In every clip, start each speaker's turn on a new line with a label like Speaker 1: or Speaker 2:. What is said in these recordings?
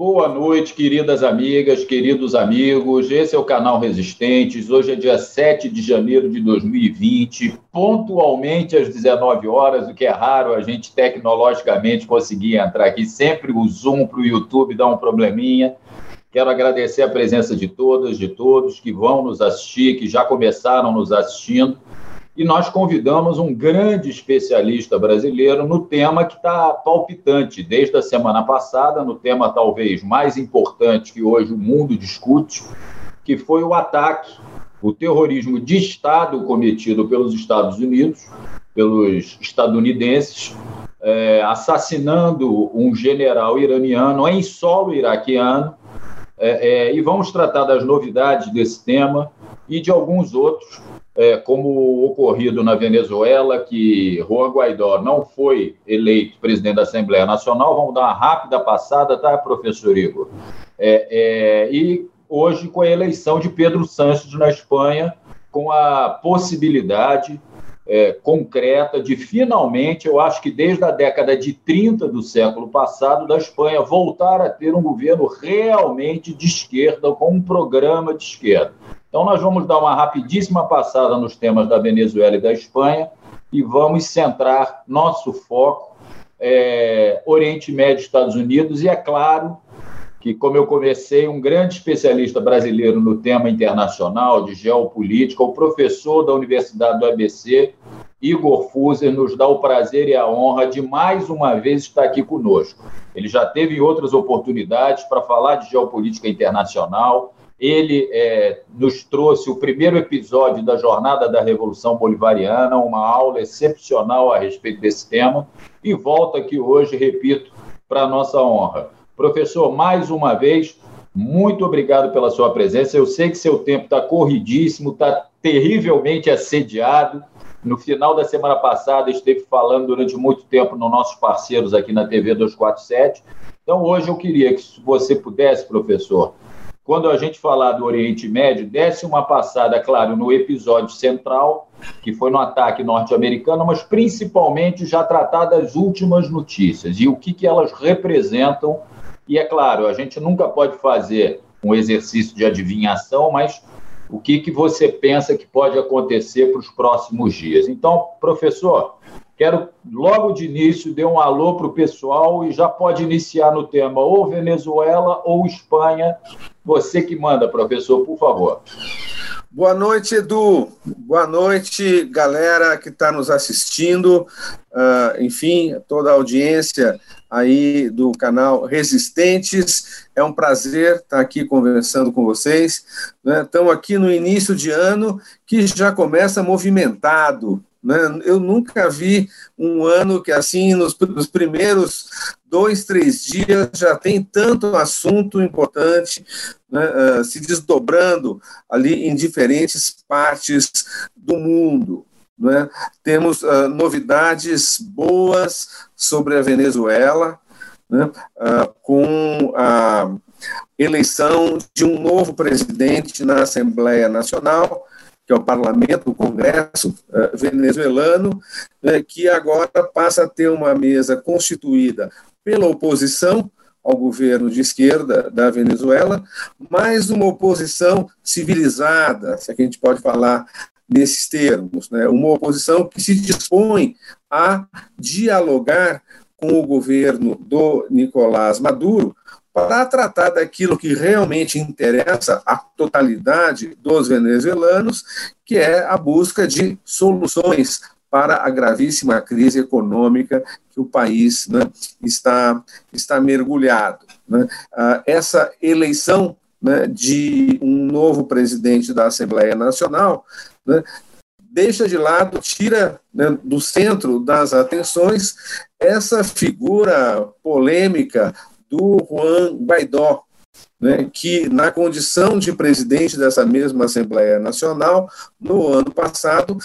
Speaker 1: Boa noite, queridas amigas, queridos amigos. Esse é o canal Resistentes. Hoje é dia 7 de janeiro de 2020, pontualmente às 19 horas, o que é raro a gente tecnologicamente conseguir entrar aqui. Sempre o Zoom para o YouTube dá um probleminha. Quero agradecer a presença de todas, de todos que vão nos assistir, que já começaram nos assistindo e nós convidamos um grande especialista brasileiro no tema que está palpitante desde a semana passada, no tema talvez mais importante que hoje o mundo discute, que foi o ataque, o terrorismo de Estado cometido pelos Estados Unidos, pelos estadunidenses, é, assassinando um general iraniano em solo iraquiano. É, é, e vamos tratar das novidades desse tema e de alguns outros é, como ocorrido na Venezuela, que Juan Guaidó não foi eleito presidente da Assembleia Nacional. Vamos dar uma rápida passada, tá, professor Igor? É, é, e hoje com a eleição de Pedro Sánchez na Espanha, com a possibilidade é, concreta de finalmente, eu acho que desde a década de 30 do século passado, da Espanha voltar a ter um governo realmente de esquerda, com um programa de esquerda. Então, nós vamos dar uma rapidíssima passada nos temas da Venezuela e da Espanha e vamos centrar nosso foco é, Oriente Médio, Estados Unidos, e é claro que, como eu comecei, um grande especialista brasileiro no tema internacional de geopolítica, o professor da Universidade do ABC, Igor Fuser, nos dá o prazer e a honra de mais uma vez estar aqui conosco. Ele já teve outras oportunidades para falar de geopolítica internacional, ele é, nos trouxe o primeiro episódio da Jornada da Revolução Bolivariana, uma aula excepcional a respeito desse tema, e volta aqui hoje, repito, para nossa honra. Professor, mais uma vez, muito obrigado pela sua presença. Eu sei que seu tempo está corridíssimo, está terrivelmente assediado. No final da semana passada, esteve falando durante muito tempo nos nossos parceiros aqui na TV 247. Então, hoje eu queria que você pudesse, professor, quando a gente falar do Oriente Médio, desse uma passada, claro, no episódio central, que foi no ataque norte-americano, mas principalmente já tratar das últimas notícias e o que, que elas representam. E é claro, a gente nunca pode fazer um exercício de adivinhação, mas o que, que você pensa que pode acontecer para os próximos dias. Então, professor, Quero, logo de início, dar um alô para o pessoal e já pode iniciar no tema ou Venezuela ou Espanha. Você que manda, professor, por favor.
Speaker 2: Boa noite, Edu. Boa noite, galera que está nos assistindo. Uh, enfim, toda a audiência aí do canal Resistentes. É um prazer estar aqui conversando com vocês. Né? Estamos aqui no início de ano que já começa movimentado. Né? Eu nunca vi um ano que, assim, nos, nos, primeiros dois, três dias, já tem tanto assunto importante né, uh, se desdobrando ali em diferentes partes do mundo. Né? Temos uh, novidades boas sobre a Venezuela, né, uh, com a eleição de um novo presidente na Assembleia Nacional, que é o parlamento, o Congresso uh, venezuelano, uh, que agora passa a ter uma mesa constituída pela oposição ao governo de esquerda da Venezuela, mas uma oposição civilizada, se a gente pode falar nesses termos, né? uma oposição que se dispõe a dialogar com o governo do Nicolás Maduro para tratar daquilo que realmente interessa à totalidade dos venezuelanos, que é a busca de soluções para a gravíssima crise econômica que o país né, está, está mergulhado. Né. Ah, essa eleição né, de um novo presidente da Assembleia Nacional né, deixa de lado, tira né, do centro das atenções essa figura polêmica do Juan Guaidó, né, que, na condição de presidente dessa mesma Assembleia Nacional, no ano passado,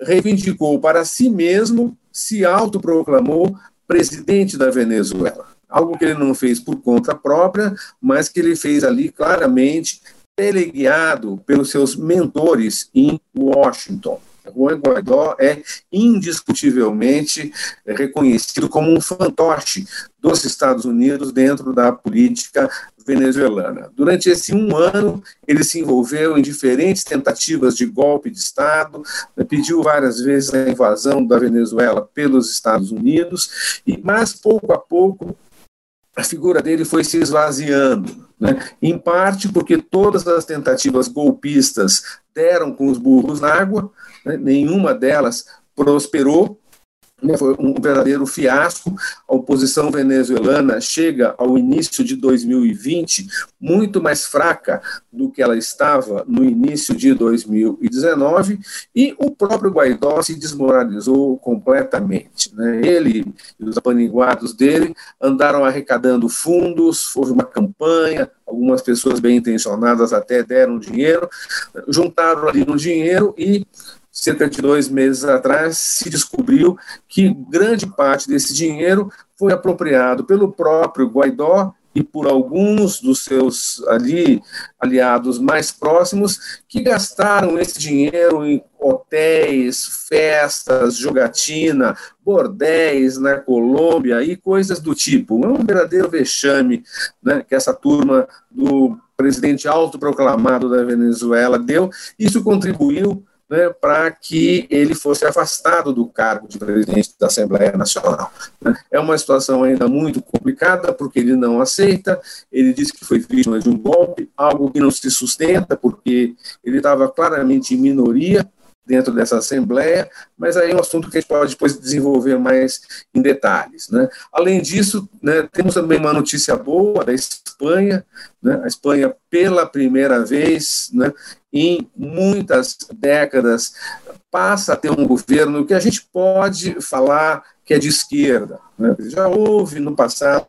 Speaker 2: reivindicou para si mesmo, se autoproclamou presidente da Venezuela. Algo que ele não fez por conta própria, mas que ele fez ali claramente, teleguiado pelos seus mentores em Washington. Juan Guaidó é indiscutivelmente reconhecido como um fantoche dos Estados Unidos dentro da política venezuelana. Durante esse um ano, ele se envolveu em diferentes tentativas de golpe de Estado, pediu várias vezes a invasão da Venezuela pelos Estados Unidos, e mas pouco a pouco a figura dele foi se esvaziando, né? em parte porque todas as tentativas golpistas deram com os burros na água, né? nenhuma delas prosperou, né, foi um verdadeiro fiasco. A oposição venezuelana chega ao início de 2020 muito mais fraca do que ela estava no início de 2019 e o próprio Guaidó se desmoralizou completamente. Né? Ele e os apaniguados dele andaram arrecadando fundos, houve uma campanha, algumas pessoas bem intencionadas até deram dinheiro, juntaram ali no dinheiro e cerca de dois meses atrás, se descobriu que grande parte desse dinheiro foi apropriado pelo próprio Guaidó e por alguns dos seus ali aliados mais próximos que gastaram esse dinheiro em hotéis, festas, jogatina, bordéis na Colômbia e coisas do tipo. É um verdadeiro vexame né, que essa turma do presidente autoproclamado da Venezuela deu. Isso contribuiu né, para que ele fosse afastado do cargo de presidente da Assembleia Nacional. É uma situação ainda muito complicada, porque ele não aceita, ele diz que foi vítima de um golpe, algo que não se sustenta, porque ele estava claramente em minoria, dentro dessa Assembleia, mas aí é um assunto que a gente pode depois desenvolver mais em detalhes. Né? Além disso, né, temos também uma notícia boa da Espanha, né? a Espanha, pela primeira vez né, em muitas décadas, passa a ter um governo que a gente pode falar que é de esquerda. Né? Já houve no passado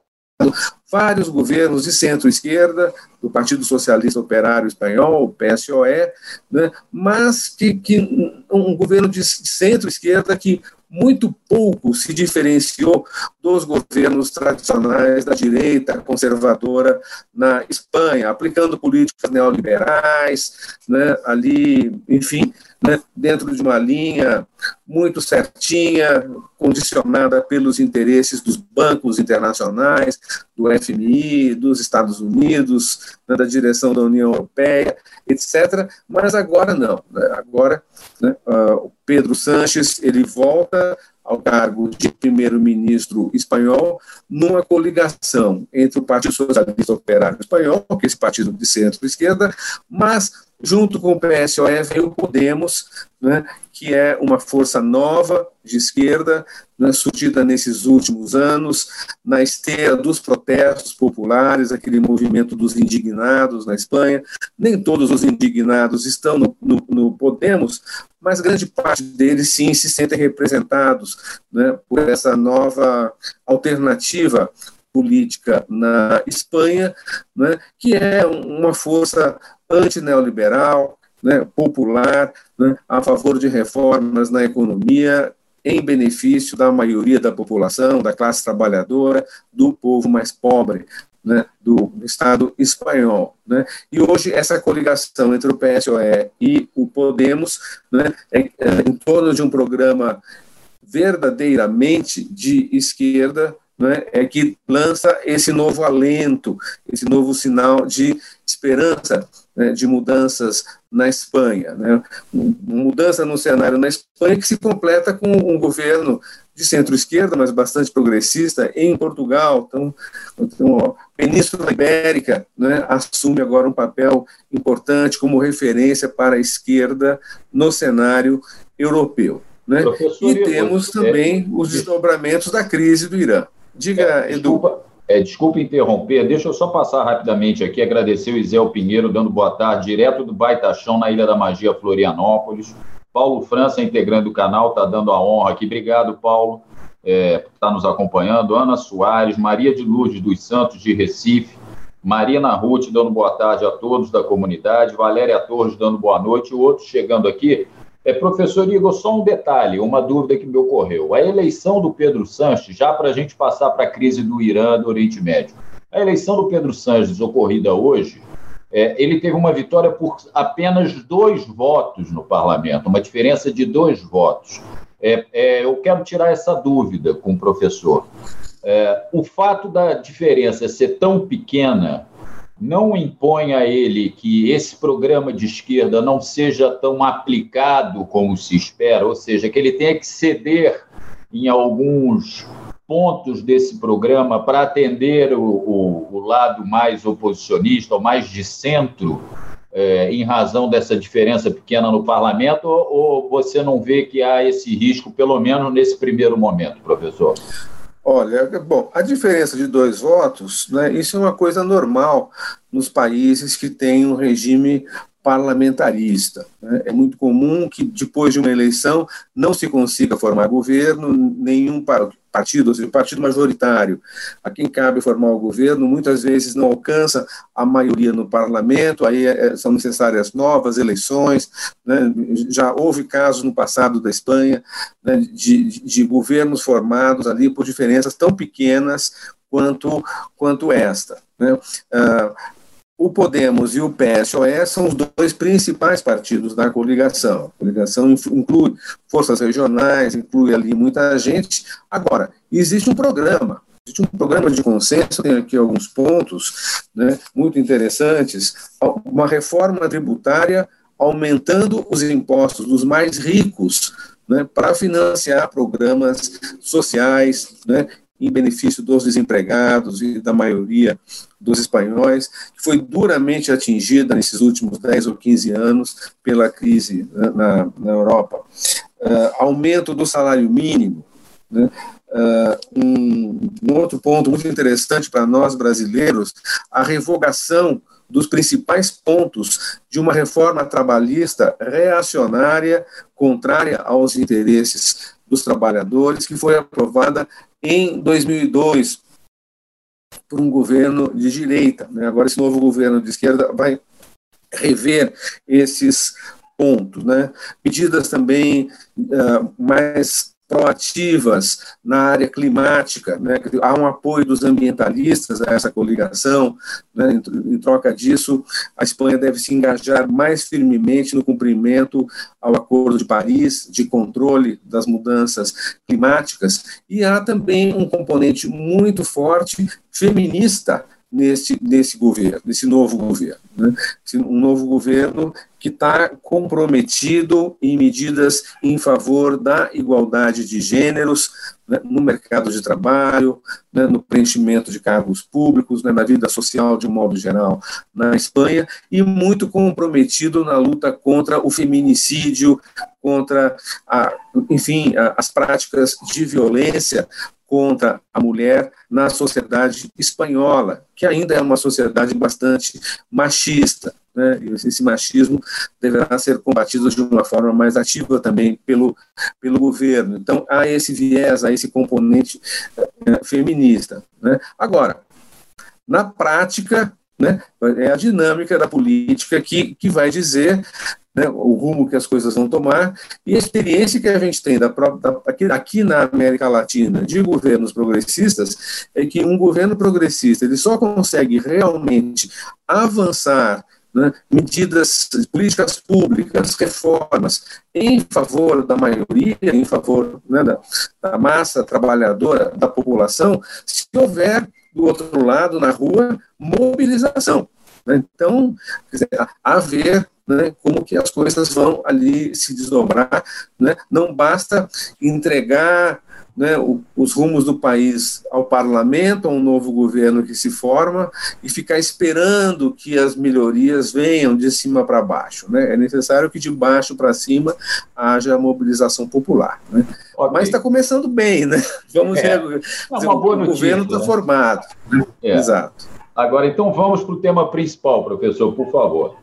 Speaker 2: vários governos de centro-esquerda, do Partido Socialista Operário Espanhol, o PSOE, né, mas que, que um governo de centro-esquerda que muito pouco se diferenciou dos governos tradicionais da direita conservadora na Espanha, aplicando políticas neoliberais, né, ali, enfim, né, dentro de uma linha muito certinha, condicionada pelos interesses dos bancos internacionais, do FMI, dos Estados Unidos, né, da direção da União Europeia, etc. Mas agora não. Né, agora né, uh, Pedro Sanches ele volta ao cargo de primeiro-ministro espanhol numa coligação entre o Partido Socialista Operário Espanhol, que é esse partido de centro-esquerda, mas Junto com o PSOE veio o Podemos, né, que é uma força nova de esquerda, né, surgida nesses últimos anos, na esteira dos protestos populares, aquele movimento dos indignados na Espanha. Nem todos os indignados estão no, no, no Podemos, mas grande parte deles sim se sentem representados né, por essa nova alternativa política na Espanha, né, que é uma força antineoliberal, né, popular, né, a favor de reformas na economia em benefício da maioria da população, da classe trabalhadora, do povo mais pobre, né, do Estado espanhol. Né? E hoje essa coligação entre o PSOE e o Podemos né, é, é em torno de um programa verdadeiramente de esquerda, né, é que lança esse novo alento, esse novo sinal de esperança né, de mudanças na Espanha. Né? Mudança no cenário na Espanha que se completa com um governo de centro-esquerda, mas bastante progressista, em Portugal. Então, então ó, a Península Ibérica né, assume agora um papel importante como referência para a esquerda no cenário europeu. Né? E temos também é, os desdobramentos da crise do Irã. Diga,
Speaker 1: é, desculpa, É, desculpa interromper, deixa eu só passar rapidamente aqui, agradecer o Isel Pinheiro dando boa tarde, direto do Baitachão, na Ilha da Magia, Florianópolis. Paulo França, integrante do canal, está dando a honra aqui. Obrigado, Paulo, é, por estar tá nos acompanhando. Ana Soares, Maria de Lourdes dos Santos, de Recife. Marina Ruth dando boa tarde a todos da comunidade. Valéria Torres dando boa noite. O outro chegando aqui. É, professor Igor, só um detalhe, uma dúvida que me ocorreu. A eleição do Pedro Sanches, já para a gente passar para a crise do Irã, do Oriente Médio, a eleição do Pedro Sanches ocorrida hoje é, ele teve uma vitória por apenas dois votos no parlamento, uma diferença de dois votos. É, é, eu quero tirar essa dúvida com o professor. É, o fato da diferença ser tão pequena não impõe a ele que esse programa de esquerda não seja tão aplicado como se espera, ou seja, que ele tenha que ceder em alguns pontos desse programa para atender o, o, o, lado mais oposicionista, ou mais de centro, é, em razão dessa diferença pequena no parlamento, ou, ou você não vê que há esse risco, pelo menos nesse primeiro momento, professor?
Speaker 2: Olha, bom, a diferença de dois votos, né, isso é uma coisa normal nos países que têm um regime parlamentarista. Né? É muito comum que, depois de uma eleição, não se consiga formar governo, nenhum partido, ou seja, o partido majoritário a quem cabe formar o governo, muitas vezes não alcança a maioria no parlamento, aí é, são necessárias novas eleições. Né? Já houve casos no passado da Espanha né, de, de governos formados ali por diferenças tão pequenas quanto, quanto esta. Né? Uh, o Podemos e o PSOE são os dois principais partidos da coligação. A coligação inclui forças regionais, inclui ali muita gente. Agora, existe um programa, existe um programa de consenso, tem aqui alguns pontos né, muito interessantes, uma reforma tributária aumentando os impostos dos mais ricos né, para financiar programas sociais né, em benefício dos desempregados e da maioria dos espanhóis, que foi duramente atingida nesses últimos 10 ou 15 anos pela crise na, na Europa. Uh, aumento do salário mínimo, né? Uh, um, um, outro ponto muito interessante para nós brasileiros, a revogação dos principais pontos de uma reforma trabalhista reacionária, contrária aos interesses dos trabalhadores, que foi aprovada em 2002 por um governo de direita. Né? Agora, esse novo governo de esquerda vai rever esses pontos. Né? Medidas também uh, mais proativas na área climática, né? há um apoio dos ambientalistas a essa coligação, né? em, troca disso, a Espanha deve se engajar mais firmemente no cumprimento ao Acordo de Paris, de controle das mudanças climáticas, e há também um componente muito forte feminista nesse, nesse governo, nesse novo governo. Né? Um novo governo que está comprometido em medidas em favor da igualdade de gêneros né, no mercado de trabalho, né, no preenchimento de cargos públicos, né, na vida social de um modo geral na Espanha, e muito comprometido na luta contra o feminicídio, contra, a, enfim, a, as práticas de violência contra a mulher na sociedade espanhola, que ainda é uma sociedade bastante machista. Né? Esse machismo deverá ser combatido de uma forma mais ativa também pelo, pelo governo. Então, há esse viés, há esse componente é, feminista. Né? Agora, na prática, né, é a dinâmica da política que, que vai dizer né, o rumo que as coisas vão tomar, e a experiência que a gente tem da, da, aqui, aqui, na América Latina de governos progressistas é que um governo progressista ele só consegue realmente avançar né, medidas, políticas públicas, reformas em favor da maioria, em favor né, da, da massa trabalhadora, da população, se houver do outro lado, na rua, mobilização. Né. Então, dizer, haver né, como que as coisas vão ali se desdobrar. Né? Não basta entregar né, os rumos do país ao parlamento, a um novo governo que se forma, e ficar esperando que as melhorias venham de cima para baixo. Né? É necessário que de baixo para cima haja mobilização popular. Né? Okay. Mas está começando bem, né? Vamos é. ver. É o notícia, governo está né? formado.
Speaker 1: É. Exato. Agora, então, vamos para o tema principal, professor, por favor.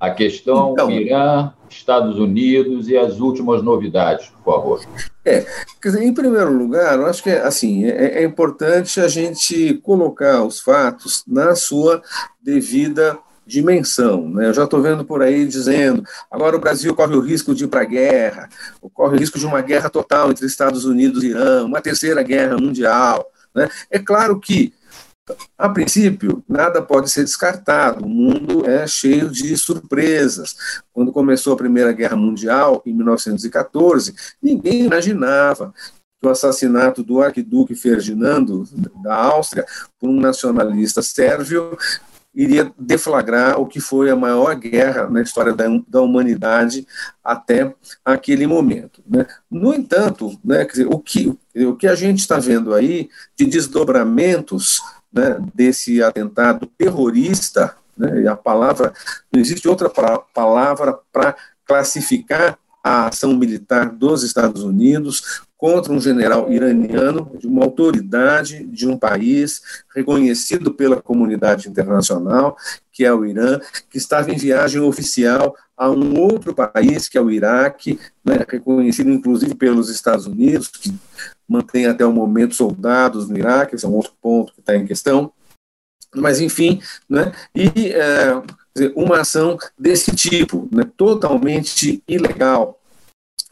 Speaker 1: A questão então, Irã, Estados Unidos e as últimas novidades, por favor.
Speaker 2: É, quer dizer, em primeiro lugar, eu acho que assim, é, é importante a gente colocar os fatos na sua devida dimensão. Né? Eu já estou vendo por aí dizendo agora o Brasil corre o risco de ir para a guerra, corre o risco de uma guerra total entre Estados Unidos e Irã, uma terceira guerra mundial. Né? É claro que a princípio, nada pode ser descartado, o mundo é cheio de surpresas. Quando começou a Primeira Guerra Mundial, em 1914, ninguém imaginava que o assassinato do arquiduque Ferdinando da Áustria por um nacionalista sérvio iria deflagrar o que foi a maior guerra na história da, da humanidade até aquele momento. Né? No entanto, né, dizer, o, que, o que a gente está vendo aí de desdobramentos né, desse atentado terrorista, né, a palavra, não existe outra palavra para classificar a ação militar dos Estados Unidos contra um general iraniano de uma autoridade de um país reconhecido pela comunidade internacional, que é o Irã, que estava em viagem oficial a um outro país, que é o Iraque, né, reconhecido inclusive pelos Estados Unidos, que mantém até o momento soldados no Iraque, esse é um outro ponto que está em questão. Mas, enfim, né, e é, uma ação desse tipo, né, totalmente ilegal,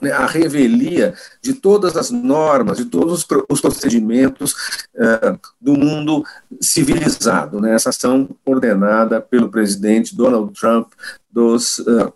Speaker 2: né, a revelia de todas as normas, de todos os procedimentos uh, do mundo civilizado. Né, essa ação ordenada pelo presidente Donald Trump dos, uh,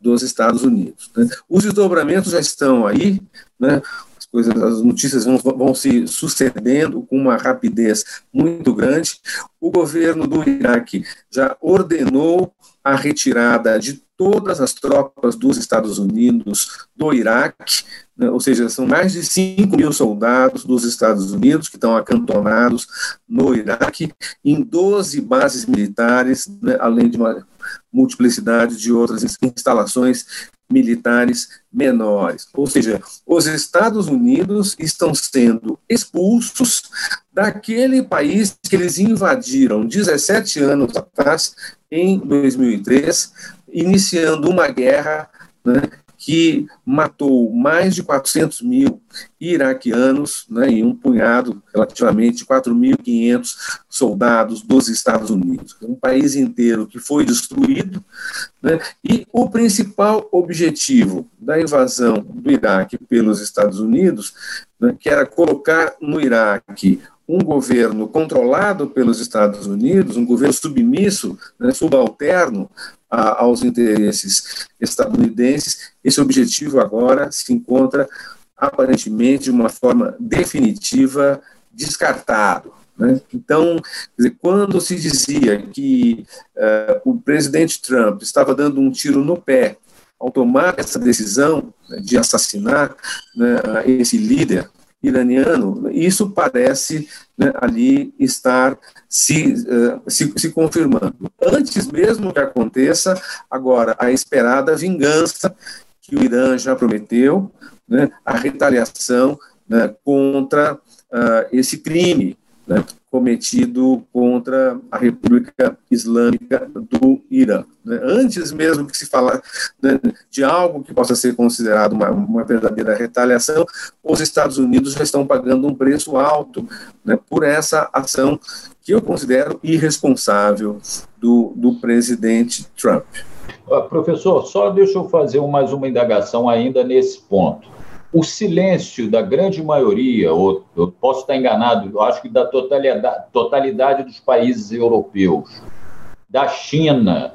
Speaker 2: dos Estados Unidos. Né. Os desdobramentos já estão aí, né, as, coisas, as notícias vão, vão se sucedendo com uma rapidez muito grande. O governo do Iraque já ordenou a retirada de todas as tropas dos Estados Unidos do Iraque, né, ou seja, são mais de 5 mil soldados dos Estados Unidos que estão acantonados no Iraque, em 12 bases militares, né, além de uma multiplicidade de outras instalações militares menores. Ou seja, os Estados Unidos estão sendo expulsos daquele país que eles invadiram 17 anos atrás, em 2003, iniciando uma guerra né, que matou mais de 400 mil iraquianos né, e um punhado, relativamente 4.500 soldados dos Estados Unidos. Um país inteiro que foi destruído, né, e o principal objetivo da invasão do Iraque pelos Estados Unidos, né, que era colocar no Iraque um governo controlado pelos Estados Unidos, um governo submisso, né, subalterno a, aos interesses estadunidenses, esse objetivo agora se encontra aparentemente de uma forma definitiva descartado. Né? Então, dizer, quando se dizia que uh, o presidente Trump estava dando um tiro no pé ao tomar essa decisão né, de assassinar né, esse líder iraniano, isso parece né, ali estar se, uh, se, se, confirmando. Antes mesmo que aconteça, agora, a esperada vingança que o Irã já prometeu, né, a retaliação né, contra uh, esse crime né, cometido contra a República Islâmica do Irã. Né? Antes mesmo que se falar né, de algo que possa ser considerado uma, uma, verdadeira retaliação, os Estados Unidos já estão pagando um preço alto né, por essa ação que eu considero irresponsável do, do presidente Trump.
Speaker 1: Professor, só deixa eu fazer mais uma indagação ainda nesse ponto o silêncio da grande maioria, ou eu posso estar enganado, eu acho que da totalidade, totalidade dos países europeus, da China,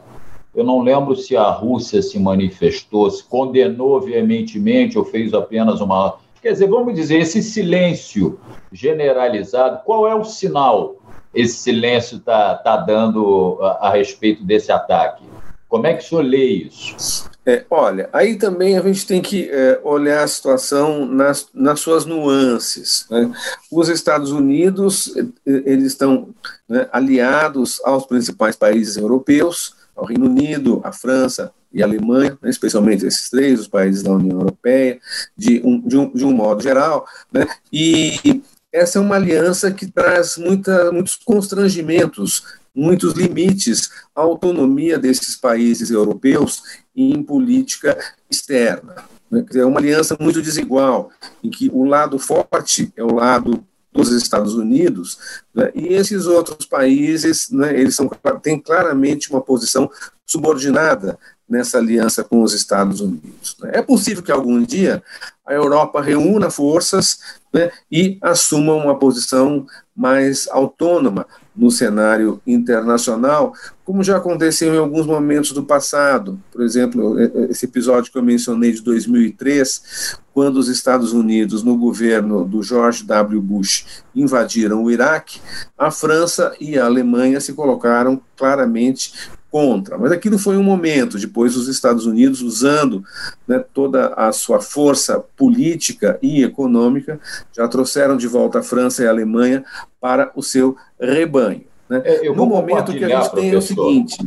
Speaker 1: eu não lembro se a Rússia se manifestou, se condenou veementemente ou fez apenas uma. Quer dizer, vamos dizer, esse silêncio generalizado, qual é o sinal esse silêncio está tá dando a, a respeito desse ataque? Como é que o senhor lê isso?
Speaker 2: É, olha, aí também a gente tem que é, olhar a situação nas, nas suas nuances. Né? Os Estados Unidos, eles estão né, aliados aos principais países europeus, ao Reino Unido, à França e à Alemanha, né, especialmente esses três, os países da União Europeia, de um, de um, de um modo geral, né, e essa é uma aliança que traz muita, muitos constrangimentos muitos limites à autonomia desses países europeus em política externa. Né? É uma aliança muito desigual, em que o lado forte é o lado dos Estados Unidos, né? e esses outros países, né, eles são, têm claramente uma posição subordinada nessa aliança com os Estados Unidos. Né? É possível que algum dia a Europa reúna forças né, e assuma uma posição mais autônoma, no cenário internacional, como já aconteceu em alguns momentos do passado. Por exemplo, esse episódio que eu mencionei de 2003, quando os Estados Unidos, no governo do George W. Bush, invadiram o Iraque, a França e a Alemanha se colocaram claramente contra. Mas aquilo foi um momento, depois os Estados Unidos, usando né, toda a sua força política e econômica, já trouxeram de volta a França e a Alemanha para o seu rebanho. Né?
Speaker 1: É, no momento que a gente tem é o seguinte.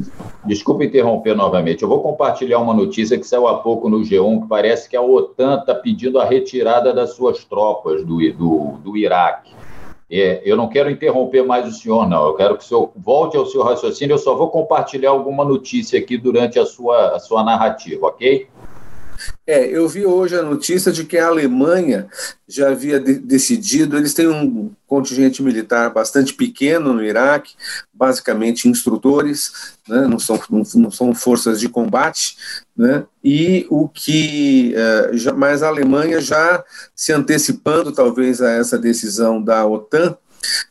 Speaker 1: Desculpa interromper novamente. Eu vou compartilhar uma notícia que saiu há pouco no G1, que parece que a OTAN está pedindo a retirada das suas tropas do, do, do Iraque. É, eu não quero interromper mais o senhor, não. Eu quero que o senhor volte ao seu raciocínio. Eu só vou compartilhar alguma notícia aqui durante a sua, a sua narrativa, ok?
Speaker 2: É, eu vi hoje a notícia de que a Alemanha já havia de decidido, eles têm um contingente militar bastante pequeno no Iraque, basicamente instrutores, né, não, são, não, não, são forças de combate, né, e o que, é, já, mas a Alemanha já se antecipando talvez a essa decisão da OTAN,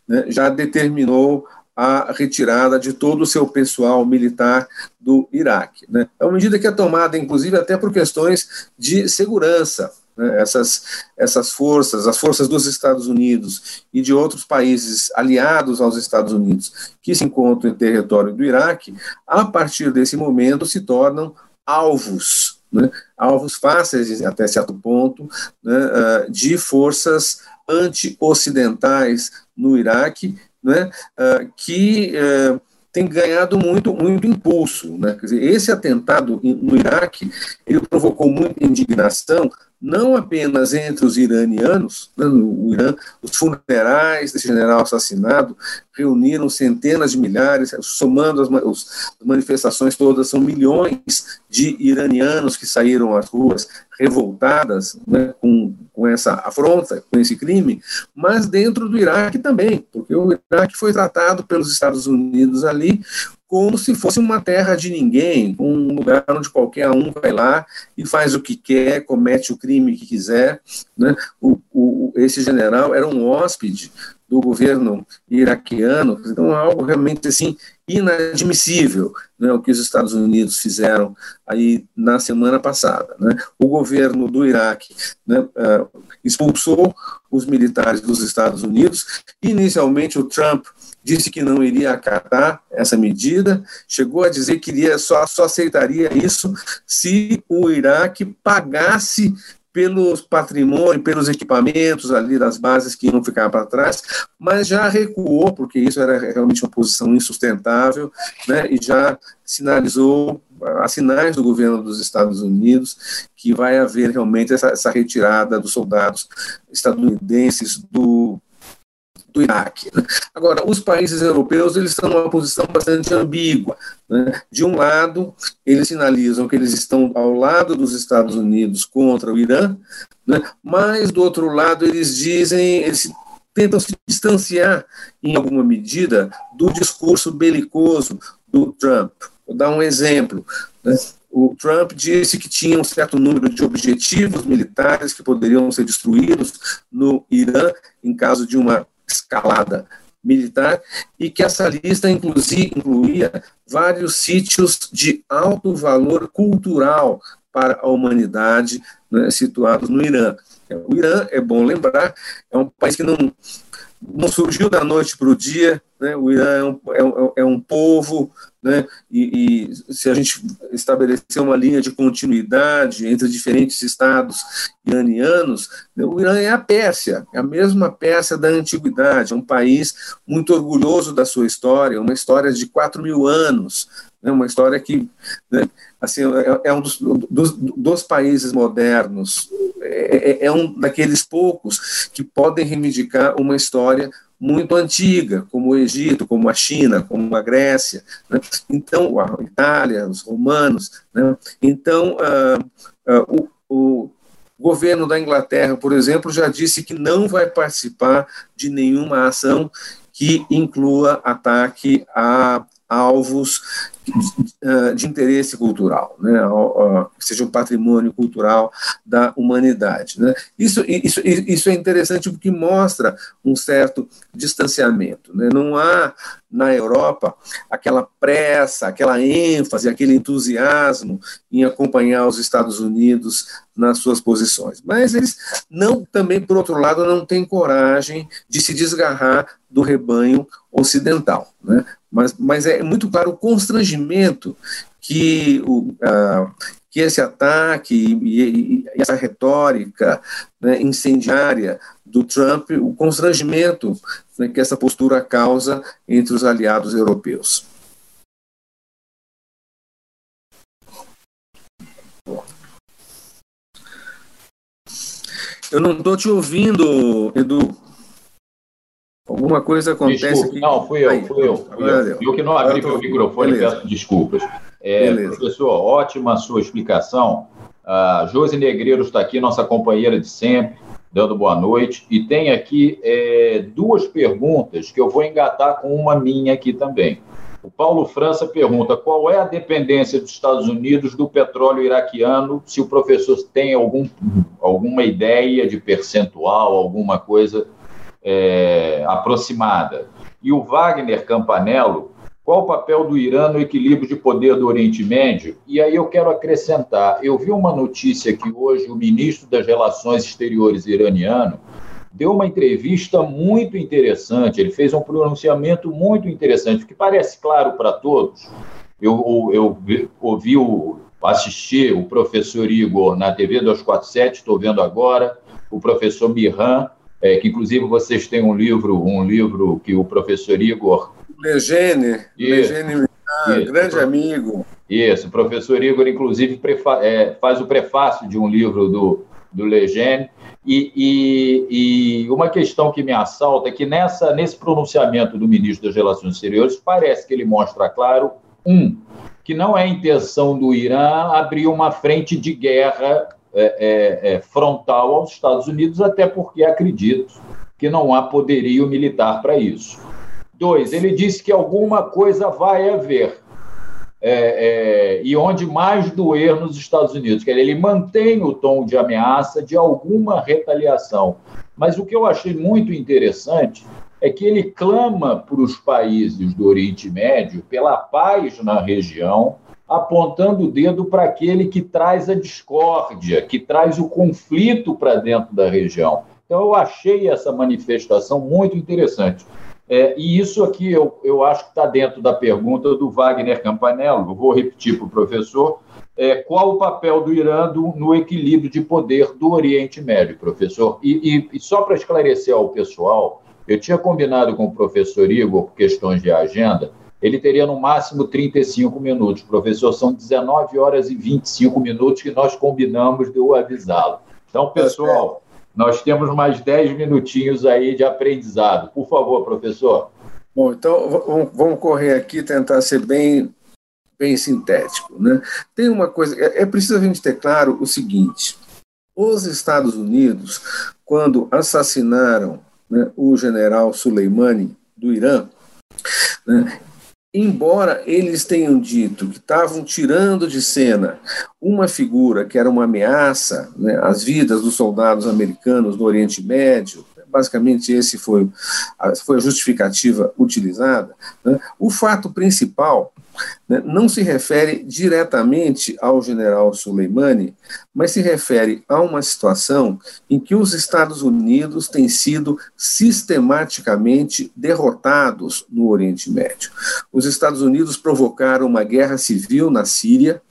Speaker 2: né, já determinou a retirada de todo o seu pessoal militar do Iraque. Né? É uma medida que é tomada, inclusive, até por questões de segurança. Né? Essas, essas forças, as forças dos Estados Unidos e de outros países aliados aos Estados Unidos que se encontram em território do Iraque, a partir desse momento se tornam alvos né, alvos fáceis até certo ponto, né, ah, de forças anti-ocidentais no Iraque né, uh, que uh, tem ganhado muito, muito impulso. Né? Quer dizer, esse atentado no Iraque ele provocou muita indignação, não apenas entre os iranianos, né, no Irã, os funerais desse general assassinado reuniram centenas de milhares, somando as, as manifestações todas, são milhões de iranianos que saíram às ruas revoltadas né, com, com essa afronta, com esse crime, mas dentro do Iraque também, porque o Iraque foi tratado pelos Estados Unidos ali como se fosse uma terra de ninguém, um lugar onde qualquer um vai lá e faz o que quer, comete o crime que quiser. Né? O, o, esse general era um hóspede do governo iraquiano, então algo realmente assim inadmissível, né, o que os Estados Unidos fizeram aí na semana passada. Né? O governo do Iraque né, uh, expulsou os militares dos Estados Unidos. Inicialmente, o Trump disse que não iria acatar essa medida, chegou a dizer que iria, só, só aceitaria isso se o Iraque pagasse pelos patrimônios, pelos equipamentos ali das bases que iam ficar para trás, mas já recuou, porque isso era realmente uma posição insustentável, né, e já sinalizou há sinais do governo dos Estados Unidos que vai haver realmente essa, essa retirada dos soldados estadunidenses do do Iraque. Né? Agora, os países europeus eles estão numa posição bastante ambígua. Né? De um lado, eles sinalizam que eles estão ao lado dos Estados Unidos contra o Irã, né? mas do outro lado eles dizem, eles tentam se distanciar em alguma medida do discurso belicoso do Trump. Vou dar um exemplo. Né? O Trump disse que tinha um certo número de objetivos militares que poderiam ser destruídos no Irã em caso de uma escalada militar e que essa lista inclusive, incluía vários sítios de alto valor cultural para a humanidade né, situados no Irã. O Irã, é bom lembrar, é um país que não, não surgiu da noite para o dia, né, o Irã é um, é é um povo né? E, e, se a gente estabelecer uma linha de continuidade entre diferentes estados iranianos, né, o Irã é a Pérsia, é a mesma Pérsia da antiguidade, é um país muito orgulhoso da sua história, uma história de 4 mil anos, né, uma história que né, assim, é, é um dos, dos, dos, países modernos, é, é, é um daqueles poucos que podem reivindicar uma história muito antiga, como o Egito, como a China, como a Grécia, né? então a Itália, os romanos. Né? Então, uh, uh, o, o governo da Inglaterra, por exemplo, já disse que não vai participar de nenhuma ação que inclua ataque a alvos de interesse cultural, né, seja um patrimônio cultural da humanidade. Né. Isso, isso, isso é interessante porque mostra um certo distanciamento. Né. Não há na Europa aquela pressa, aquela ênfase, aquele entusiasmo em acompanhar os Estados Unidos nas suas posições. Mas eles não, também, por outro lado, não têm coragem de se desgarrar do rebanho ocidental. Né? Mas, mas é muito claro o constrangimento que o, que esse ataque e, e essa retórica né, incendiária do Trump, o constrangimento né, que essa postura causa entre os aliados europeus. Eu não estou te ouvindo, Edu. Alguma coisa acontece
Speaker 1: Desculpa, aqui. Não, fui eu, fui eu. Fui eu. eu que não abri meu microfone, Beleza. peço desculpas. É, professor, ótima a sua explicação. A Josi Negreiro está aqui, nossa companheira de sempre, dando boa noite. E tem aqui é, duas perguntas que eu vou engatar com uma minha aqui também. O Paulo França pergunta qual é a dependência dos Estados Unidos do petróleo iraquiano, se o professor tem algum, alguma ideia de percentual, alguma coisa é, aproximada. E o Wagner Campanello qual o papel do Irã no equilíbrio de poder do Oriente Médio? E aí eu quero acrescentar: eu vi uma notícia que hoje o ministro das Relações Exteriores iraniano deu uma entrevista muito interessante, ele fez um pronunciamento muito interessante, que parece claro para todos. Eu, eu, eu ouvi, o, assisti o professor Igor na TV 247, estou vendo agora, o professor Mirhan, é, que inclusive vocês têm um livro, um livro que o professor Igor
Speaker 2: Legene, Legene ah, grande amigo.
Speaker 1: Isso, o professor Igor, inclusive, é, faz o prefácio de um livro do, do Legene. E, e, e, uma questão que me assalta é que nessa, nesse pronunciamento do ministro das Relações Exteriores, parece que ele mostra claro, um, que não é intenção do Irã abrir uma frente de guerra é, é, é frontal aos Estados Unidos, até porque acredito que não há poderio militar para isso. Dois, ele disse que alguma coisa vai haver. É, é, e onde mais doer nos Estados Unidos. Quer dizer, ele mantém o tom de ameaça de alguma retaliação. Mas o que eu achei muito interessante é que ele clama para os países do Oriente Médio pela paz na região, apontando o dedo para aquele que traz a discórdia, que traz o conflito para dentro da região. Então, eu achei essa manifestação muito interessante. É, e isso aqui eu, eu acho que está dentro da pergunta do Wagner Campanello. Vou repetir para o professor. É, qual o papel do Irã do, no equilíbrio de poder do Oriente Médio, professor? E, e, e só para esclarecer ao pessoal, eu tinha combinado com o professor Igor, questões de agenda, ele teria no máximo 35 minutos. Professor, são 19 horas e 25 minutos que nós combinamos de eu avisá-lo. Então, pessoal, nós temos mais 10 minutinhos aí de aprendizado. Por favor, professor.
Speaker 2: Bom, então vamos correr aqui tentar ser bem, bem sintético. Né? Tem uma coisa, é, é preciso a gente ter claro o seguinte: os Estados Unidos, quando assassinaram né, o general Soleimani do Irã, né, Embora eles tenham dito que estavam tirando de cena uma figura que era uma ameaça né, às vidas dos soldados americanos no Oriente Médio, basicamente esse foi a, foi a justificativa utilizada, né, o fato principal né, não se refere diretamente ao general Soleimani, mas se refere a uma situação em que os Estados Unidos têm sido sistematicamente derrotados no Oriente Médio. Os Estados Unidos provocaram uma guerra civil na Síria,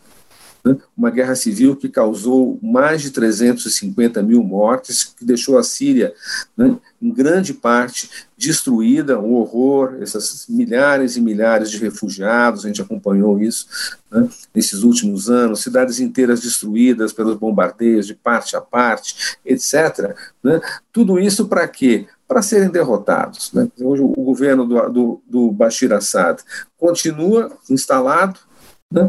Speaker 2: né, uma guerra civil que causou mais de 350 mil mortes, que deixou a Síria, né, em grande parte, destruída, um horror, essas milhares e milhares de refugiados, a gente acompanhou isso né, nesses últimos anos, cidades inteiras destruídas pelos bombardeios de parte a parte, etc. Né, tudo isso para quê? Para serem derrotados. Né? Hoje o governo do, do, do Bashir Assad continua instalado, né?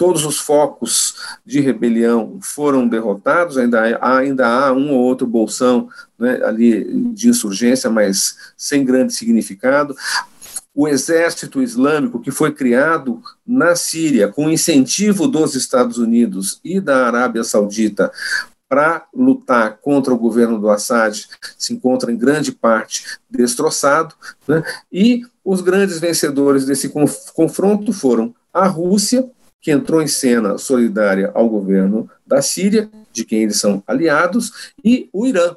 Speaker 2: Todos os focos de rebelião foram derrotados, ainda há, ainda há um ou outro bolsão né, ali de insurgência, mas sem grande significado. O exército islâmico que foi criado na Síria com incentivo dos Estados Unidos e da Arábia Saudita para lutar contra o governo do Assad se encontra em grande parte destroçado, né? e os grandes vencedores desse confronto foram a Rússia, que entrou em cena solidária ao governo da Síria, de quem eles são aliados, e o Irã,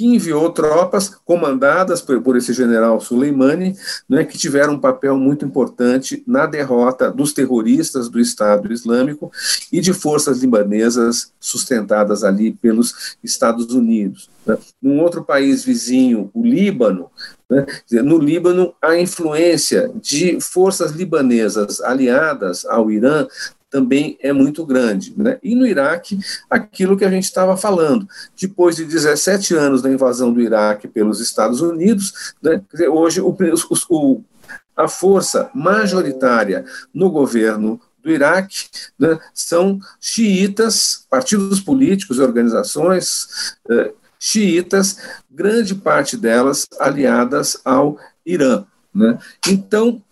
Speaker 2: que enviou tropas comandadas por, por esse general Soleimani, né, que tiveram um papel muito importante na derrota dos terroristas do Estado Islâmico e de forças libanesas sustentadas ali pelos Estados Unidos. Né. Num outro país vizinho, o Líbano, né, no Líbano, a influência de forças libanesas aliadas ao Irã também é muito grande. Né? E no Iraque, aquilo que a gente estava falando, depois de 17 anos da invasão do Iraque pelos Estados Unidos, né, hoje o, o, a força majoritária no governo do Iraque né, são xiitas, partidos políticos e organizações eh, xiitas, grande parte delas aliadas ao Irã. Né? Então,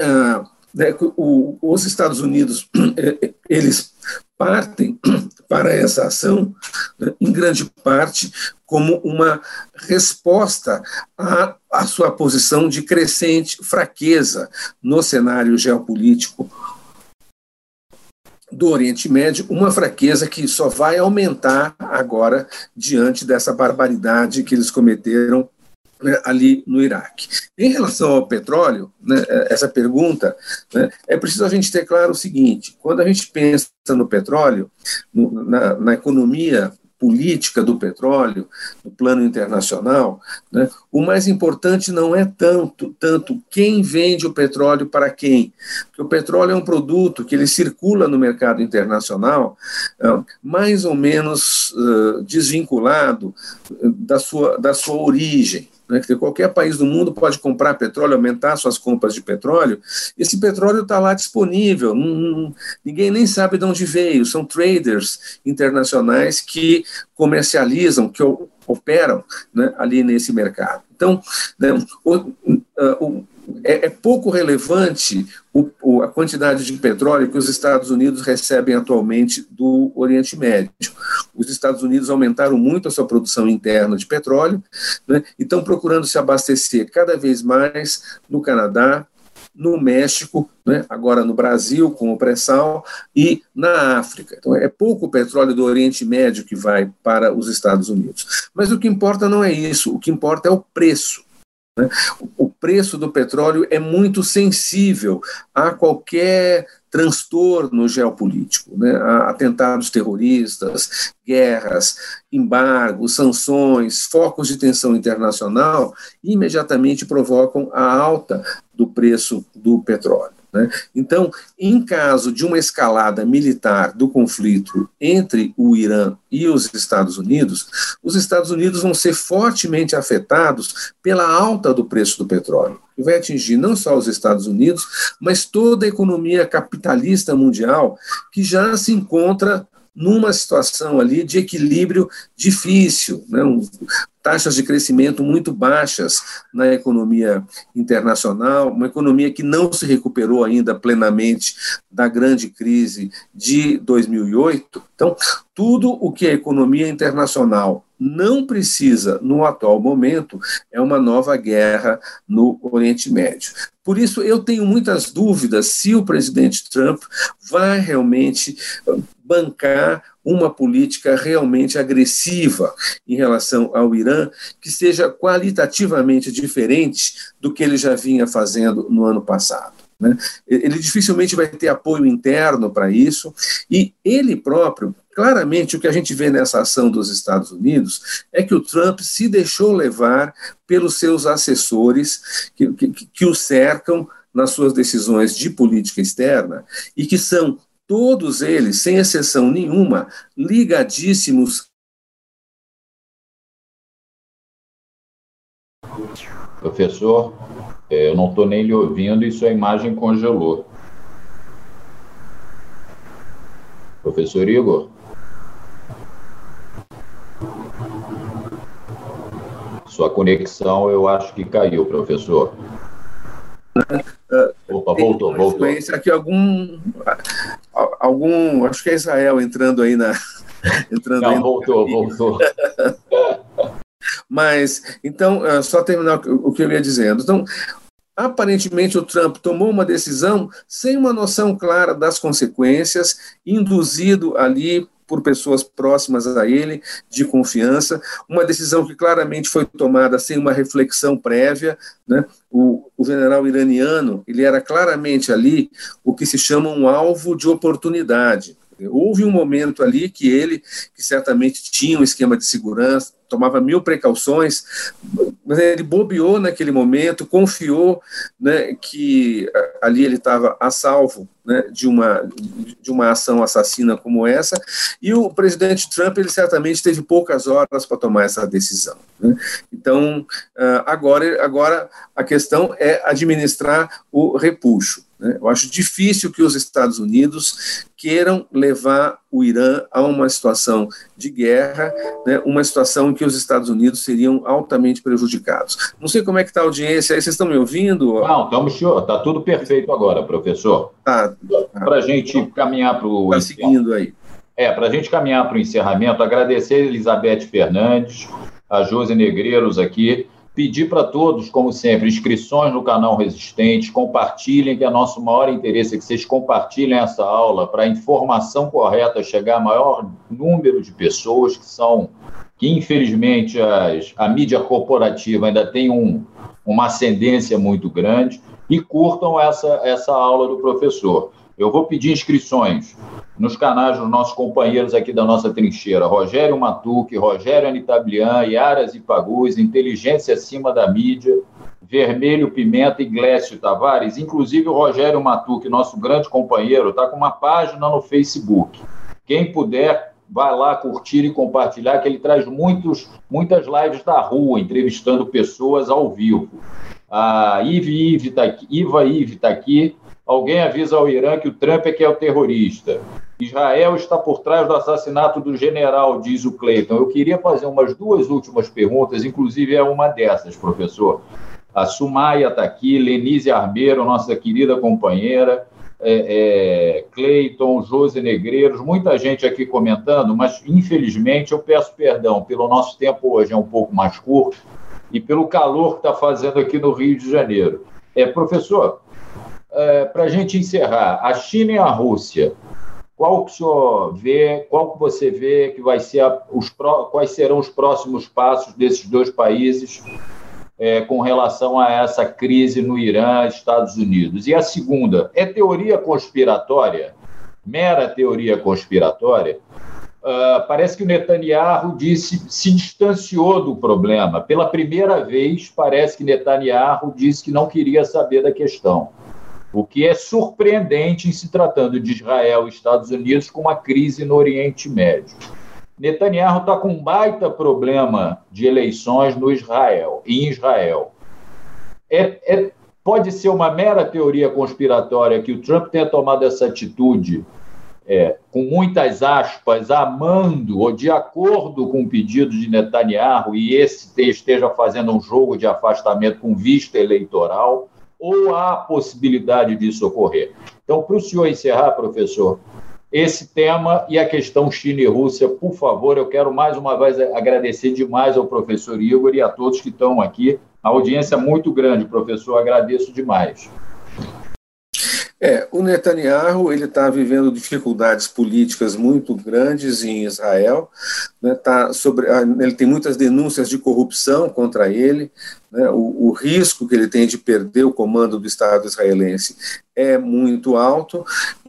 Speaker 2: ah, né, o, os Estados Unidos eh, eles partem para essa ação, né, em grande parte, como uma resposta à, à sua posição de crescente fraqueza no cenário geopolítico do Oriente Médio, uma fraqueza que só vai aumentar agora diante dessa barbaridade que eles cometeram né, ali no Iraque. Em relação ao petróleo, né, é, essa pergunta, né, é preciso a gente ter claro o seguinte: quando a gente pensa no petróleo, no, na, na economia política do petróleo, no plano internacional, né, o mais importante não é tanto, tanto quem vende o petróleo para quem. Porque o petróleo é um produto que ele circula no mercado internacional uh, mais ou menos uh, desvinculado da sua, da sua origem. Né, que qualquer país do mundo pode comprar petróleo, aumentar suas compras de petróleo. Esse petróleo está lá disponível, ninguém nem sabe de onde veio. São traders internacionais que comercializam, que operam né, ali nesse mercado. Então, né, o, o, é, é, pouco relevante o, o, a quantidade de petróleo que os Estados Unidos recebem atualmente do Oriente Médio. Os Estados Unidos aumentaram muito a sua produção interna de petróleo né, e estão procurando se abastecer cada vez mais no Canadá, no México, né, agora no Brasil, com o pré-sal, e na África. Então, é pouco petróleo do Oriente Médio que vai para os Estados Unidos. Mas o que importa não é isso, o que importa é o preço. Né? Preço do petróleo é muito sensível a qualquer transtorno geopolítico, né? atentados terroristas, guerras, embargos, sanções, focos de tensão internacional imediatamente provocam a alta do preço do petróleo. Né? Então, em caso de uma escalada militar do conflito entre o Irã e os Estados Unidos, os Estados Unidos vão ser fortemente afetados pela alta do preço do petróleo, que vai atingir não só os Estados Unidos, mas toda a economia capitalista mundial que já se encontra numa situação ali de equilíbrio difícil, né? taxas de crescimento muito baixas na economia internacional, uma economia que não se recuperou ainda plenamente da grande crise de 2008. Então, tudo o que a economia internacional não precisa no atual momento é uma nova guerra no Oriente Médio. Por isso, eu tenho muitas dúvidas se o presidente Trump vai realmente bancar uma política realmente agressiva em relação ao Irã, que seja qualitativamente diferente do que ele já vinha fazendo no ano passado. Né? Ele dificilmente vai ter apoio interno para isso, e ele próprio, claramente, o que a gente vê nessa ação dos Estados Unidos é que o Trump se deixou levar pelos seus assessores que, que, que o cercam nas suas decisões de política externa e que são todos eles, sem exceção nenhuma, ligadíssimos.
Speaker 1: Professor, é, eu não estou nem lhe ouvindo e sua imagem congelou. Professor Igor? Sua conexão eu acho que caiu, professor.
Speaker 2: Opa, voltou, voltou. Aqui algum, algum, acho que é Israel entrando aí na,
Speaker 1: Entrando Não, voltou, voltou.
Speaker 2: Mas, então, é, só terminar o que eu ia dizendo. Então, aparentemente o Trump tomou uma decisão sem uma noção clara das consequências, induzido ali por pessoas próximas a ele, de confiança, uma decisão que claramente foi tomada sem uma reflexão prévia. Né? O, o general iraniano ele era claramente ali o que se chama um alvo de oportunidade. Houve um momento ali que ele, que certamente tinha um esquema de segurança, tomava mil precauções, mas ele bobeou naquele momento, confiou né, que ali ele estava a salvo né, de, uma, de uma ação assassina como essa, e o presidente Trump, ele certamente teve poucas horas para tomar essa decisão. Né? Então, ah, agora, agora a questão é administrar o repuxo. Né? Eu acho difícil que os Estados Unidos queiram levar o Irã a uma situação de guerra, né? uma situação em que os Estados Unidos seriam altamente prejudicados. Não sei como é que está a audiência aí, vocês estão me ouvindo?
Speaker 1: Não, estamos, está tudo perfeito agora, professor. Tá. tá. Para a gente caminhar para o...
Speaker 2: Está seguindo aí.
Speaker 1: É, para a gente caminhar para o encerramento, agradecer a Elizabeth Fernandes, a Josi Negreiros aqui, Pedir para todos, como sempre, inscrições no canal Resistente, compartilhem, que é nosso maior interesse é que vocês compartilhem essa aula para a informação correta chegar a maior número de pessoas que são, que infelizmente as, a mídia corporativa ainda tem um, uma ascendência muito grande, e curtam essa, essa aula do professor. Eu vou pedir inscrições nos canais dos nossos companheiros aqui da nossa trincheira, Rogério Matuque, Rogério Anitablian, Iaras Ipaguz, Inteligência Acima da Mídia, Vermelho Pimenta e Glécio Tavares. Inclusive o Rogério Matuque, nosso grande companheiro, está com uma página no Facebook. Quem puder, vai lá curtir e compartilhar, que ele traz muitos, muitas lives da rua, entrevistando pessoas ao vivo. A Ive Ive tá aqui, Iva Ive está aqui, Alguém avisa ao Irã que o Trump é que é o terrorista. Israel está por trás do assassinato do general, diz o Cleiton. Eu queria fazer umas duas últimas perguntas, inclusive é uma dessas, professor. A Sumaia está aqui, Lenise Arbeiro, nossa querida companheira, é, é, Cleiton, José Negreiros, muita gente aqui comentando, mas infelizmente eu peço perdão pelo nosso tempo hoje é um pouco mais curto e pelo calor que está fazendo aqui no Rio de Janeiro. É, professor, é, para a gente encerrar, a China e a Rússia, qual que o senhor vê, qual que você vê que vai ser a, os quais serão os próximos passos desses dois países é, com relação a essa crise no Irã, Estados Unidos? E a segunda, é teoria conspiratória, mera teoria conspiratória? Uh, parece que o Netanyahu disse, se distanciou do problema. Pela primeira vez, parece que Netanyahu disse que não queria saber da questão o que é surpreendente em se tratando de Israel e Estados Unidos com uma crise no Oriente Médio. Netanyahu está com um baita problema de eleições no Israel, em Israel. É, é, pode ser uma mera teoria conspiratória que o Trump tenha tomado essa atitude é, com muitas aspas, amando ou de acordo com o pedido de Netanyahu e esse esteja fazendo um jogo de afastamento com vista eleitoral, ou há possibilidade disso ocorrer? Então, para o senhor encerrar, professor, esse tema e a questão China e Rússia, por favor, eu quero mais uma vez agradecer demais ao professor Igor e a todos que estão aqui. A audiência é muito grande, professor, agradeço demais.
Speaker 2: É, o Netanyahu ele está vivendo dificuldades políticas muito grandes em Israel. Né, tá sobre, ah, ele tem muitas denúncias de corrupção contra ele. Né, o, o risco que ele tem de perder o comando do Estado israelense é muito alto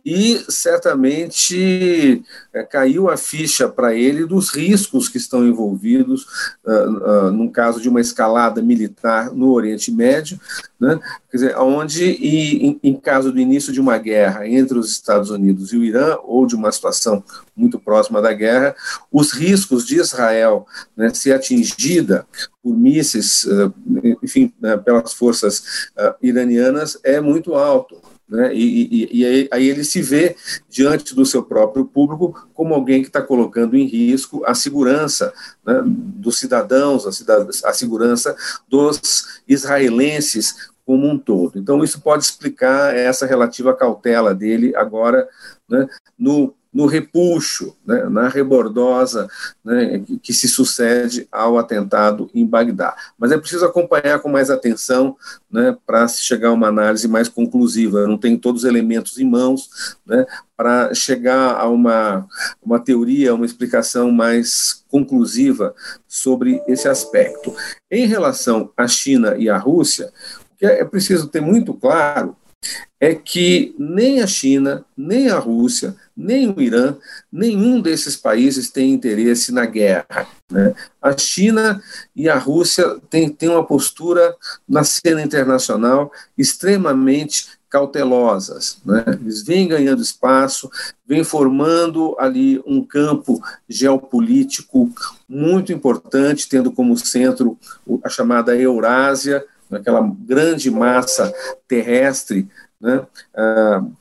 Speaker 2: e certamente é, caiu a ficha para ele dos riscos que estão envolvidos uh, uh, num caso de uma escalada militar no Oriente Médio, né? quer dizer, onde, e, em, em, caso do início de uma guerra entre os Estados Unidos e o Irã, ou de uma situação muito próxima da guerra, os riscos de Israel né, ser atingida por mísseis, uh, enfim, pelas forças iranianas é muito alto. Né? E, e, e aí, aí, ele se vê diante do seu próprio público como alguém que está colocando em risco a segurança né, dos cidadãos, a, cidad a segurança dos israelenses como um todo. Então, isso pode explicar essa relativa cautela dele agora né, no no repuxo, né, na rebordosa né, que, se sucede ao atentado em Bagdá. Mas é preciso acompanhar com mais atenção né, para se chegar a uma análise mais conclusiva. Eu não tenho todos os elementos em mãos né, para chegar a uma, uma teoria, uma explicação mais conclusiva sobre esse aspecto. Em relação à China e à Rússia, o que é preciso ter muito claro é que nem a China, nem a Rússia, nem o Irã, nenhum desses países tem interesse na guerra. Né? A China e a Rússia têm, têm uma postura na cena internacional extremamente cautelosas. Né? Eles vêm ganhando espaço, vêm formando ali um campo geopolítico muito importante, tendo como centro a chamada Eurásia, aquela grande massa terrestre né, uh,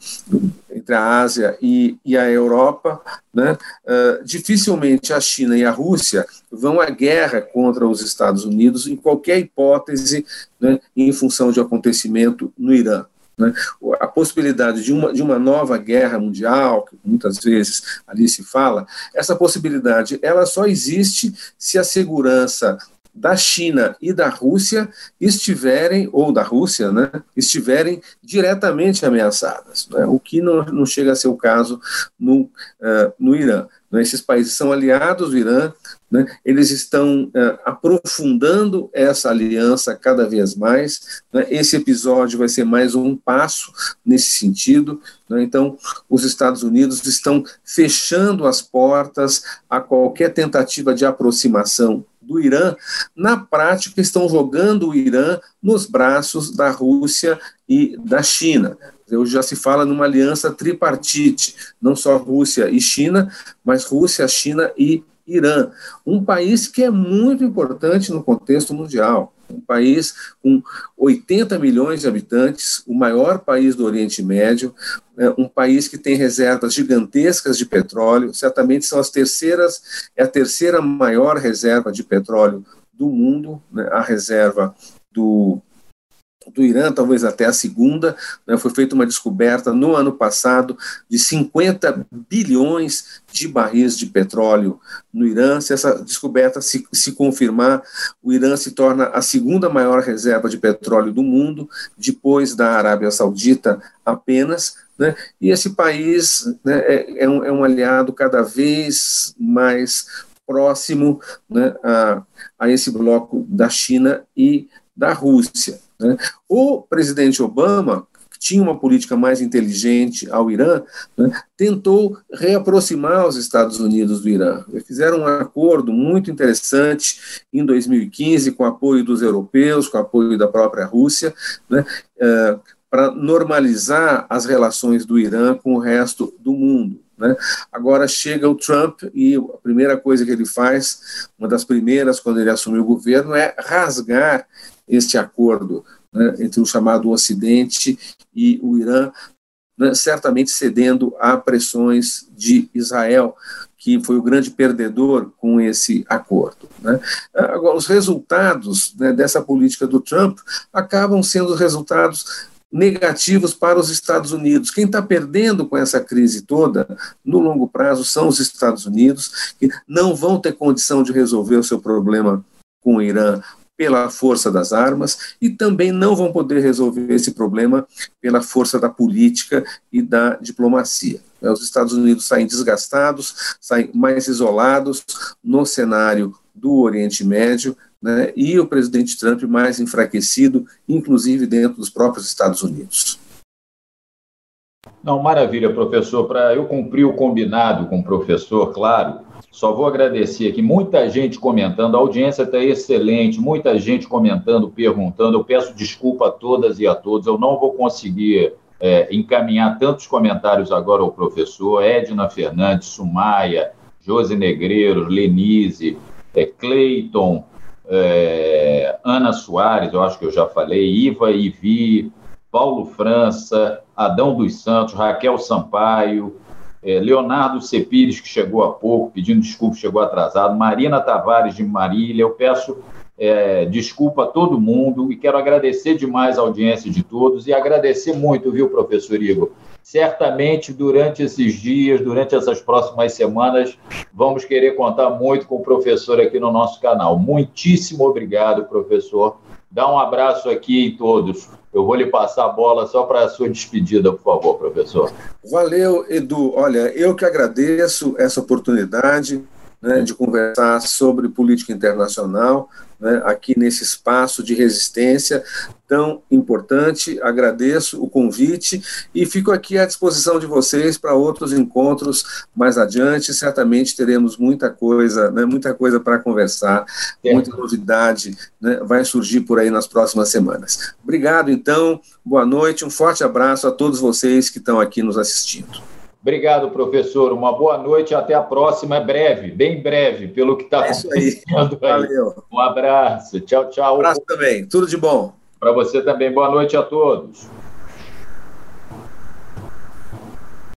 Speaker 2: entre a Ásia e, e a Europa, né, uh, dificilmente a China e a Rússia vão à guerra contra os Estados Unidos em qualquer hipótese, né, em função de acontecimento no Irã. Né? A possibilidade de uma, de uma nova guerra mundial, que muitas vezes ali se fala, essa possibilidade ela só existe se a segurança da China e da Rússia estiverem, ou da Rússia, né, estiverem diretamente ameaçadas, né, o que não, não chega a ser o caso no, uh, no Irã. Né, esses países são aliados do Irã, né, eles estão uh, aprofundando essa aliança cada vez mais. Né, esse episódio vai ser mais um passo nesse sentido. Né, então, os Estados Unidos estão fechando as portas a qualquer tentativa de aproximação do Irã, na prática estão jogando o Irã nos braços da Rússia e da China. Hoje já se fala numa aliança tripartite, não só Rússia e China, mas Rússia, China e Irã, um país que é muito importante no contexto mundial. Um país com 80 milhões de habitantes, o maior país do Oriente Médio, um país que tem reservas gigantescas de petróleo, certamente são as terceiras, é a terceira maior reserva de petróleo do mundo, né, a reserva do do Irã, talvez até a segunda. Né, foi feita uma descoberta no ano passado de 50 bilhões de barris de petróleo no Irã. Se essa descoberta se, se confirmar, o Irã se torna a segunda maior reserva de petróleo do mundo, depois da Arábia Saudita apenas. Né, e esse país né, é, é, um, é um aliado cada vez mais próximo né, a, a esse bloco da China e da Rússia. Né? O presidente Obama, que tinha uma política mais inteligente ao Irã, né, tentou reaproximar os Estados Unidos do Irã. Fizeram um acordo muito interessante em 2015 com apoio dos europeus, com apoio da própria Rússia, né, é, para normalizar as relações do Irã com o resto do mundo. Né? Agora chega o Trump e a primeira coisa que ele faz, uma das primeiras quando ele assumiu o governo, é rasgar este acordo né, entre o chamado Ocidente e o Irã, né, certamente cedendo a pressões de Israel, que foi o grande perdedor com esse acordo. Né. Agora, os resultados né, dessa política do Trump acabam sendo resultados negativos para os Estados Unidos. Quem está perdendo com essa crise toda, no longo prazo, são os Estados Unidos, que não vão ter condição de resolver o seu problema com o Irã pela força das armas e também não vão poder resolver esse problema pela força da política e da diplomacia. É, os Estados Unidos saem desgastados, saem mais isolados no cenário do Oriente Médio, né, e o presidente Trump mais enfraquecido, inclusive dentro dos próprios Estados Unidos.
Speaker 1: Não, maravilha, professor. Para eu cumprir o combinado com o professor, claro, só vou agradecer aqui, muita gente comentando, a audiência está excelente, muita gente comentando, perguntando. Eu peço desculpa a todas e a todos, eu não vou conseguir é, encaminhar tantos comentários agora ao professor. Edna Fernandes, Sumaia, Josi Negreiros, Lenise, é, Cleiton, é, Ana Soares, eu acho que eu já falei, Iva Ivi, Paulo França, Adão dos Santos, Raquel Sampaio, é, Leonardo Cepires, que chegou há pouco, pedindo desculpa, chegou atrasado, Marina Tavares de Marília, eu peço é, desculpa a todo mundo e quero agradecer demais a audiência de todos e agradecer muito, viu, professor Igor? certamente durante esses dias, durante essas próximas semanas, vamos querer contar muito com o professor aqui no nosso canal. Muitíssimo obrigado, professor. Dá um abraço aqui em todos. Eu vou lhe passar a bola só para a sua despedida, por favor, professor.
Speaker 2: Valeu, Edu. Olha, eu que agradeço essa oportunidade né, de conversar sobre política internacional né, aqui nesse espaço de resistência tão importante. Agradeço o convite e fico aqui à disposição de vocês para outros encontros mais adiante. Certamente teremos muita coisa, né, muita coisa para conversar, é. muita novidade né, vai surgir por aí nas próximas semanas. Obrigado, então. Boa noite, um forte abraço a todos vocês que estão aqui nos assistindo.
Speaker 1: Obrigado, professor. Uma boa noite. Até a próxima. É breve, bem breve, pelo que está é acontecendo aí. Valeu. Um abraço. Tchau, tchau. Um
Speaker 2: abraço também. Tudo de bom.
Speaker 1: Para você também. Boa noite a todos.